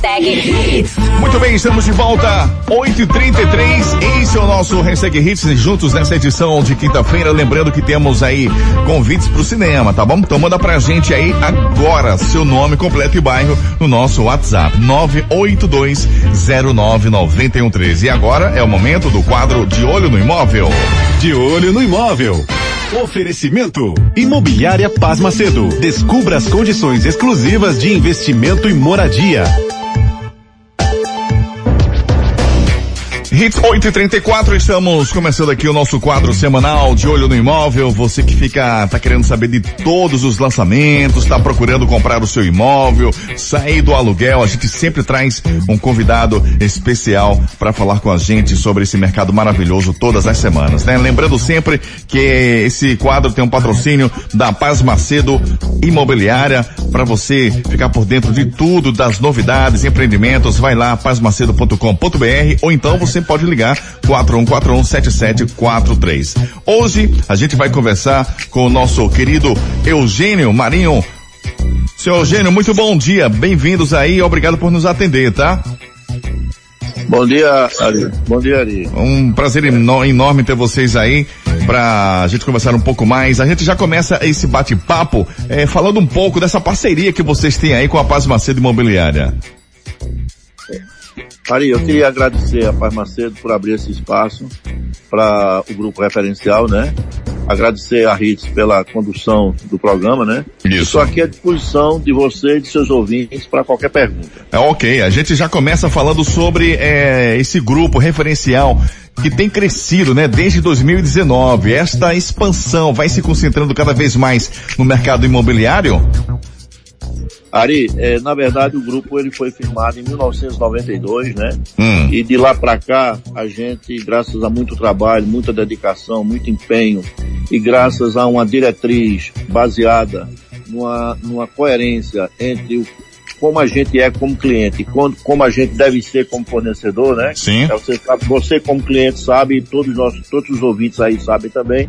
Hashtag Hits. Muito bem, estamos de volta. 8h33. Esse é o nosso Hashtag Hits juntos nessa edição de quinta-feira. Lembrando que temos aí convites pro cinema, tá bom? Então manda pra gente aí agora seu nome completo e bairro no nosso WhatsApp. 982099113. E agora é o momento do quadro De Olho no Imóvel. De Olho no Imóvel. Oferecimento. Imobiliária Paz Macedo. Descubra as condições exclusivas de investimento e moradia. Hits 834, estamos começando aqui o nosso quadro semanal de olho no imóvel. Você que fica, tá querendo saber de todos os lançamentos, tá procurando comprar o seu imóvel, sair do aluguel, a gente sempre traz um convidado especial para falar com a gente sobre esse mercado maravilhoso todas as semanas, né? Lembrando sempre que esse quadro tem um patrocínio da Paz Macedo Imobiliária para você ficar por dentro de tudo, das novidades, empreendimentos, vai lá pazmacedo.com.br ou então você pode ligar 41417743. Hoje a gente vai conversar com o nosso querido Eugênio Marinho. Seu Eugênio, muito bom dia. Bem-vindos aí, obrigado por nos atender, tá? Bom dia, Ari. Bom dia, Ari. Um prazer enorme ter vocês aí para a gente conversar um pouco mais. A gente já começa esse bate-papo é, falando um pouco dessa parceria que vocês têm aí com a Paz Macedo Imobiliária. Ari, eu queria agradecer a Paz Macedo por abrir esse espaço para o grupo referencial, né? Agradecer a Ritz pela condução do programa, né? Isso. Estou aqui à disposição de você e de seus ouvintes para qualquer pergunta. É ok, a gente já começa falando sobre é, esse grupo referencial que tem crescido, né, desde 2019. Esta expansão vai se concentrando cada vez mais no mercado imobiliário? Ari, é, na verdade o grupo ele foi firmado em 1992, né? Hum. E de lá para cá a gente, graças a muito trabalho, muita dedicação, muito empenho e graças a uma diretriz baseada numa, numa coerência entre o como a gente é como cliente, como, como a gente deve ser como fornecedor, né? Sim. É, você, sabe, você como cliente sabe, e todos nós, todos os ouvintes aí sabem também,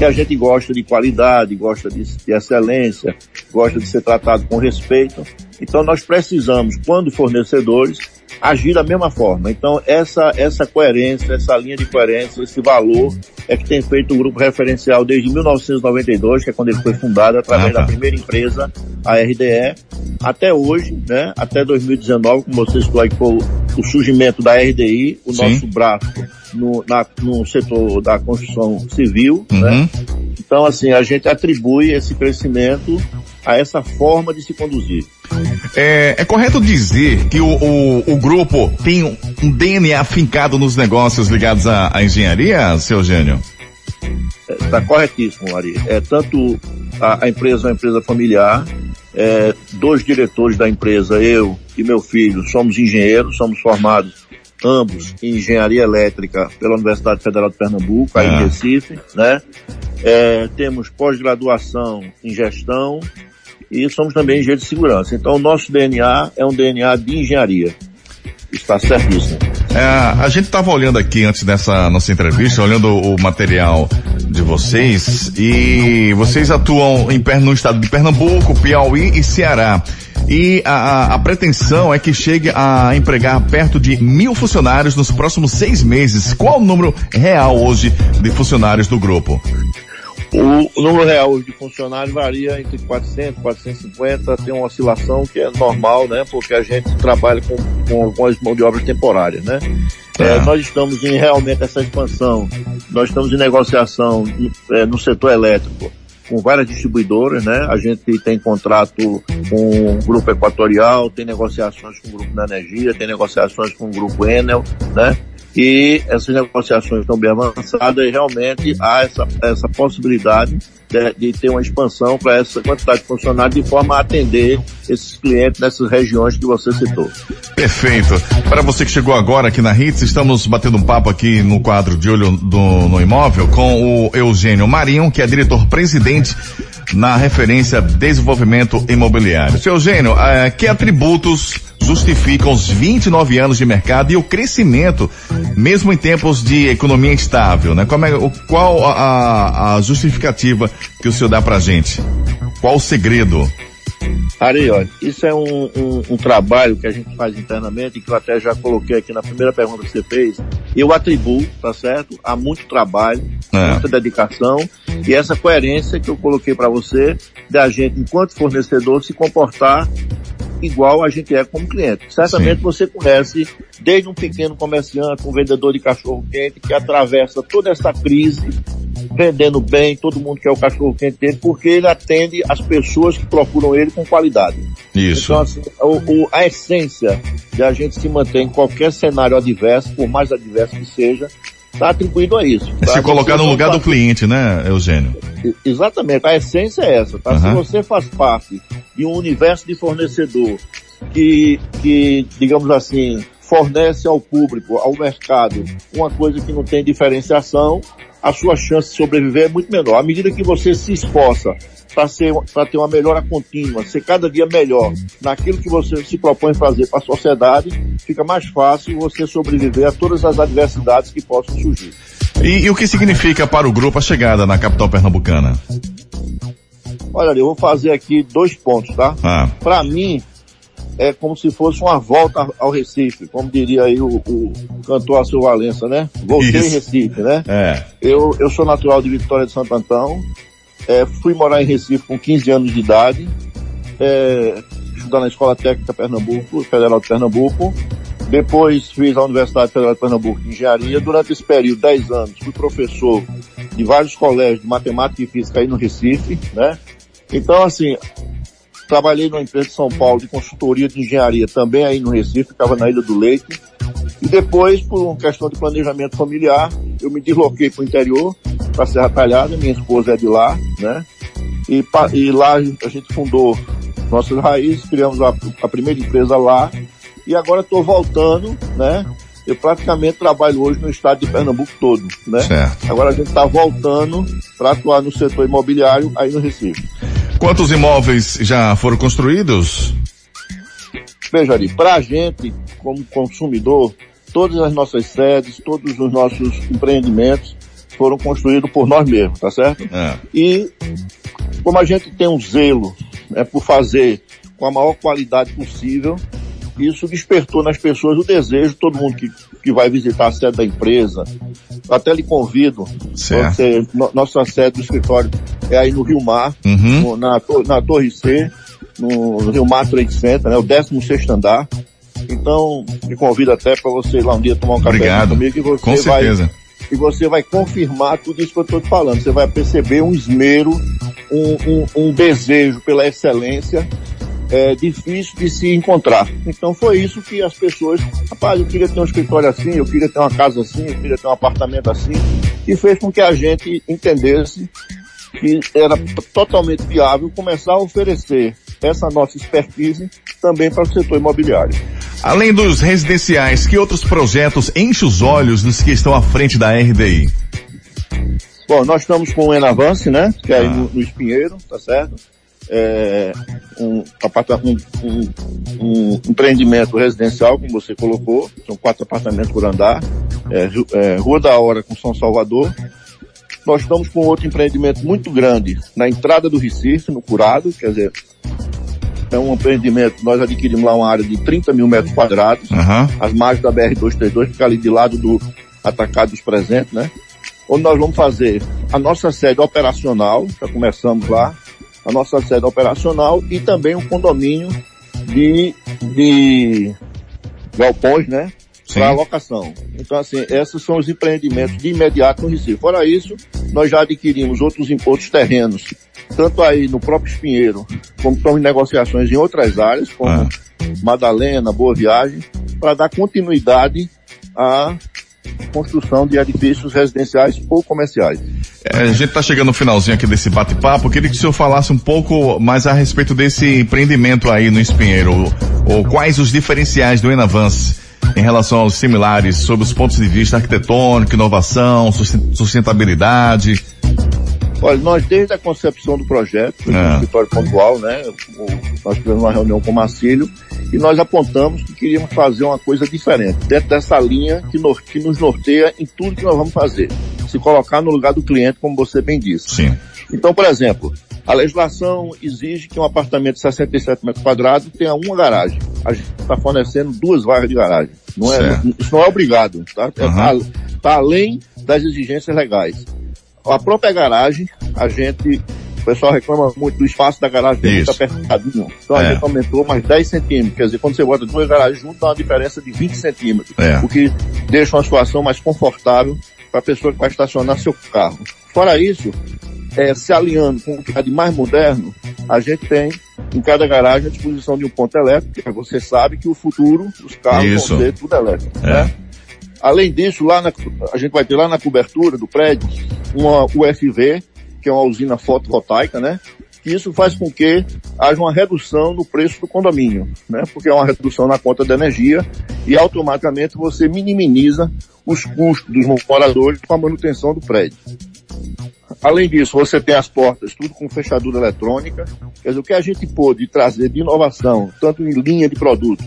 que a gente gosta de qualidade, gosta de, de excelência, gosta de ser tratado com respeito. Então nós precisamos, quando fornecedores, agir da mesma forma. Então essa, essa coerência, essa linha de coerência, esse valor é que tem feito o grupo referencial desde 1992, que é quando ele foi fundado através da primeira empresa, a RDE, até hoje, né, até 2019, como você citou aí, que foi o, o surgimento da RDI, o Sim. nosso braço no, na- no setor da construção civil, Uhum. né? Então, assim, a gente atribui esse crescimento a essa forma de se conduzir. É, é correto dizer que o, o, o grupo tem um, um DNA afincado nos negócios ligados à, à engenharia, seu Eugênio? Está corretíssimo, Ari. É tanto a, a empresa é uma empresa familiar, é, dois diretores da empresa, eu e meu filho, somos engenheiros, somos formados ambos em engenharia elétrica pela Universidade Federal de Pernambuco, aí Ah. em Recife, né? É, temos pós-graduação em gestão e somos também engenheiros de segurança. Então o nosso DNA é um DNA de engenharia. Está certíssimo. É, a gente estava olhando aqui antes dessa nossa entrevista, olhando o material de vocês e vocês atuam em, no estado de Pernambuco, Piauí e Ceará. E a, a- a pretensão é que chegue a empregar perto de mil funcionários nos próximos seis meses. Qual o número real hoje de funcionários do grupo? O, número real hoje de funcionários varia entre 400 450, tem uma oscilação que é normal, né? Porque a gente trabalha com, com, com as mão de obra temporárias, né? É, Ah. nós estamos em realmente essa expansão, nós estamos em negociação é, no setor elétrico com várias distribuidoras, né? A gente tem contrato com o Grupo Equatorial, tem negociações com o Grupo da Energia, tem negociações com o Grupo Enel, né? E essas negociações estão bem avançadas e realmente há essa, essa possibilidade de, de ter uma expansão para essa quantidade de funcionários de forma a atender esses clientes nessas regiões que você citou. Perfeito. Para você que chegou agora aqui na Hits, estamos batendo um papo aqui no quadro de olho do, no imóvel com o Eugênio Marinho, que é diretor-presidente na referência Desenvolvimento Imobiliário. Seu Eugênio, eh, que atributos justificam os 29 anos de mercado e o crescimento, mesmo em tempos de economia instável, né? Como é, o, qual a, a- a justificativa que o senhor dá pra gente? Qual o segredo? Ari, olha, isso é um, um, um, trabalho que a gente faz internamente e que eu até já coloquei aqui na primeira pergunta que você fez. Eu atribuo, tá certo? Há muito trabalho, é. muita dedicação e essa coerência que eu coloquei para você da gente, enquanto fornecedor, se comportar igual a gente é como cliente. Certamente Sim. você conhece desde um pequeno comerciante, um vendedor de cachorro quente que atravessa toda essa crise vendendo bem, todo mundo quer o cachorro quente dele, porque ele atende as pessoas que procuram ele com qualidade. Isso. Então, assim, o, o, a essência de a gente se manter em qualquer cenário adverso, por mais adverso que seja, está atribuído a isso. É tá? se colocar no lugar do cliente, né, Eugênio? Exatamente, a essência é essa, tá? Uhum. Se você faz parte de um universo de fornecedor que, que, digamos assim, fornece ao público, ao mercado, uma coisa que não tem diferenciação, a sua chance de sobreviver é muito menor. À medida que você se esforça para ter uma melhora contínua, ser cada dia melhor naquilo que você se propõe fazer para a sociedade, fica mais fácil você sobreviver a todas as adversidades que possam surgir. E, e o que significa para o grupo a chegada na capital pernambucana? Olha, eu vou fazer aqui dois pontos, tá? Ah. Para mim, é como se fosse uma volta ao Recife, como diria aí o, o cantor Alceu Valença, né? Voltei em Recife, né? É. Eu, eu sou natural de Vitória de Santo Antão, é, fui morar em Recife com 15 anos de idade, é, estudar na Escola Técnica Pernambuco, Federal de Pernambuco, depois fiz a Universidade Federal de Pernambuco de Engenharia. Durante esse período, 10 anos, fui professor de vários colégios de matemática e física aí no Recife, né? Então, assim, Trabalhei numa empresa de São Paulo de consultoria de engenharia, também aí no Recife, ficava na Ilha do Leite. E depois, por uma questão de planejamento familiar, eu me desloquei para o interior, para Serra Talhada, minha esposa é de lá, né? E, e lá a gente fundou nossas raízes, criamos a, a primeira empresa lá, e agora estou voltando, né? Eu praticamente trabalho hoje no estado de Pernambuco todo, né? Certo. Agora a gente está voltando para atuar no setor imobiliário aí no Recife. Quantos imóveis já foram construídos? Veja ali, para a gente, como consumidor, todas as nossas sedes, todos os nossos empreendimentos foram construídos por nós mesmos, tá certo? É. E como a gente tem um zelo né, por fazer com a maior qualidade possível, isso despertou nas pessoas o desejo, todo mundo que, que vai visitar a sede da empresa, até lhe convido, você, no, nossa sede do escritório é aí no Rio Mar, uhum. no, na, na Torre C, no, no Rio Mar Trade Center, né, o 16 andar. Então, me convido até para você ir lá um dia tomar um café comigo e você Com vai, certeza. e você vai confirmar tudo isso que eu estou te falando. Você vai perceber um esmero, um, um, um desejo pela excelência é, difícil de se encontrar. Então foi isso que as pessoas, rapaz, eu queria ter um escritório assim, eu queria ter uma casa assim, eu queria ter um apartamento assim, e fez com que a gente entendesse que era totalmente viável começar a oferecer essa nossa expertise também para o setor imobiliário. Além dos residenciais, que outros projetos enchem os olhos dos que estão à frente da RDI? Bom, nós estamos com o Enavance, né? Que é ah. aí no, no Espinheiro, tá certo? É, um, um, um, empreendimento residencial, como você colocou, são quatro apartamentos por andar, é, é, Rua da Hora com São Salvador. Nós estamos com outro empreendimento muito grande na entrada do Recife, no Curado, quer dizer, é um empreendimento, nós adquirimos lá uma área de 30 mil metros quadrados, uhum. as margens da BR-232, fica ali de lado do atacado dos presentes, né? Onde nós vamos fazer a nossa sede operacional, já começamos lá, a nossa sede operacional e também um condomínio de, de galpões, né? Para locação. Então, assim, esses são os empreendimentos de imediato no Recife. Fora isso, nós já adquirimos outros, outros terrenos, tanto aí no próprio Espinheiro, como estamos em negociações em outras áreas, como ah. Madalena, Boa Viagem, para dar continuidade à construção de edifícios residenciais ou comerciais. É, a gente está chegando no finalzinho aqui desse bate-papo. Queria que o senhor falasse um pouco mais a respeito desse empreendimento aí no Espinheiro. Ou, ou quais os diferenciais do Enavance em relação aos similares, sobre os pontos de vista arquitetônico, inovação, sustentabilidade. Olha, nós desde a concepção do projeto, foi é. um escritório pontual, né? Nós tivemos uma reunião com o Marcílio e nós apontamos que queríamos fazer uma coisa diferente, dentro dessa linha que nos norteia em tudo que nós vamos fazer. Se colocar no lugar do cliente, como você bem disse. Sim. Então, por exemplo, A legislação exige que um apartamento de 67 metros quadrados tenha uma garagem. A gente está fornecendo duas vagas de garagem. Não é, isso não é obrigado, tá? Está uhum. tá além das exigências legais. A própria garagem, a gente o pessoal reclama muito do espaço da garagem muito apertadinho. Então é. a gente aumentou mais 10 centímetros. Quer dizer, quando você bota duas garagens juntas, dá uma diferença de 20 centímetros. É. O que deixa uma situação mais confortável para a pessoa que vai estacionar seu carro. Fora isso, é, se alinhando com o que é de mais moderno, a gente tem em cada garagem a disposição de um ponto elétrico, que você sabe que o futuro os carros Isso. vão ser tudo elétrico. É. Né? Além disso, lá na, a gente vai ter lá na cobertura do prédio uma UFV, que é uma usina fotovoltaica, né? Que isso faz com que haja uma redução no preço do condomínio, né? Porque é uma redução na conta de energia e automaticamente você minimiza os custos dos moradores com a manutenção do prédio. Além disso, você tem as portas, tudo com fechadura eletrônica. Quer dizer, o que a gente pôde trazer de inovação, tanto em linha de produto,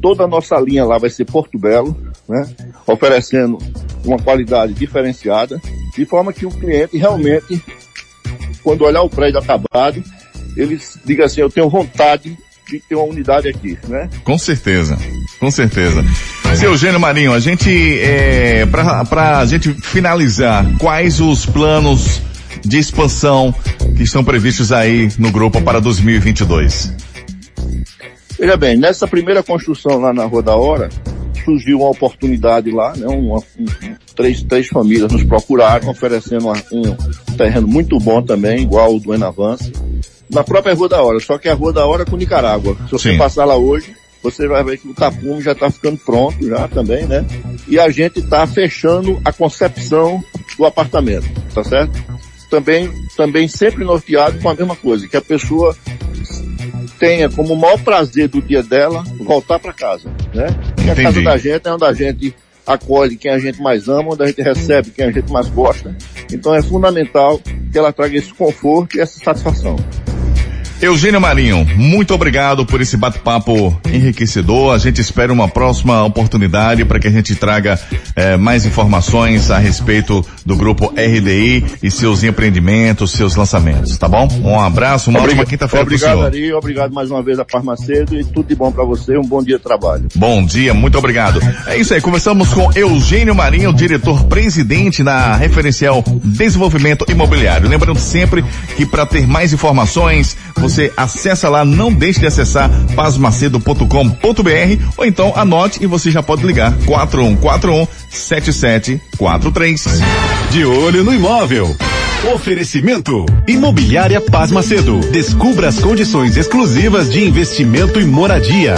toda a nossa linha lá vai ser Porto Belo, né? Oferecendo uma qualidade diferenciada, de forma que o cliente realmente, quando olhar o prédio acabado, ele diga assim, eu tenho vontade de ter uma unidade aqui, né? Com certeza, com certeza. Seu Eugênio Marinho, a gente, é, pra, pra gente finalizar, quais os planos de expansão que estão previstos aí no grupo para 2022? Veja bem, nessa primeira construção lá na Rua da Hora, surgiu uma oportunidade lá, né? Uma, um, três, três famílias nos procuraram, oferecendo uma, um terreno muito bom também, igual o do Enavance, na própria Rua da Hora, só que é a Rua da Hora com Nicarágua. Se você Sim. passar lá hoje, você vai ver que o tapume já está ficando pronto já também, né? E a gente está fechando a concepção do apartamento, tá certo? Também, também sempre norteado com a mesma coisa, que a pessoa tenha como o maior prazer do dia dela voltar para casa, né? Porque a casa da gente é onde a gente acolhe quem a gente mais ama, onde a gente recebe quem a gente mais gosta. Então é fundamental que ela traga esse conforto e essa satisfação. Eugênio Marinho, muito obrigado por esse bate-papo enriquecedor. A gente espera uma próxima oportunidade para que a gente traga eh, mais informações a respeito do grupo RDI e seus empreendimentos, seus lançamentos, tá bom? Um abraço, uma ótima quinta-feira para o senhor. Obrigado, Ari, obrigado mais uma vez a Farmacedo e tudo de bom para você. Um bom dia de trabalho. Bom dia, muito obrigado. É isso aí, conversamos com Eugênio Marinho, diretor-presidente da Referencial Desenvolvimento Imobiliário. Lembrando sempre que para ter mais informações, você você acessa lá, não deixe de acessar pasmacedo.com.br ou então anote e você já pode ligar 4141 7743. De olho no imóvel. Oferecimento Imobiliária Paz Macedo. Descubra as condições exclusivas de investimento e moradia.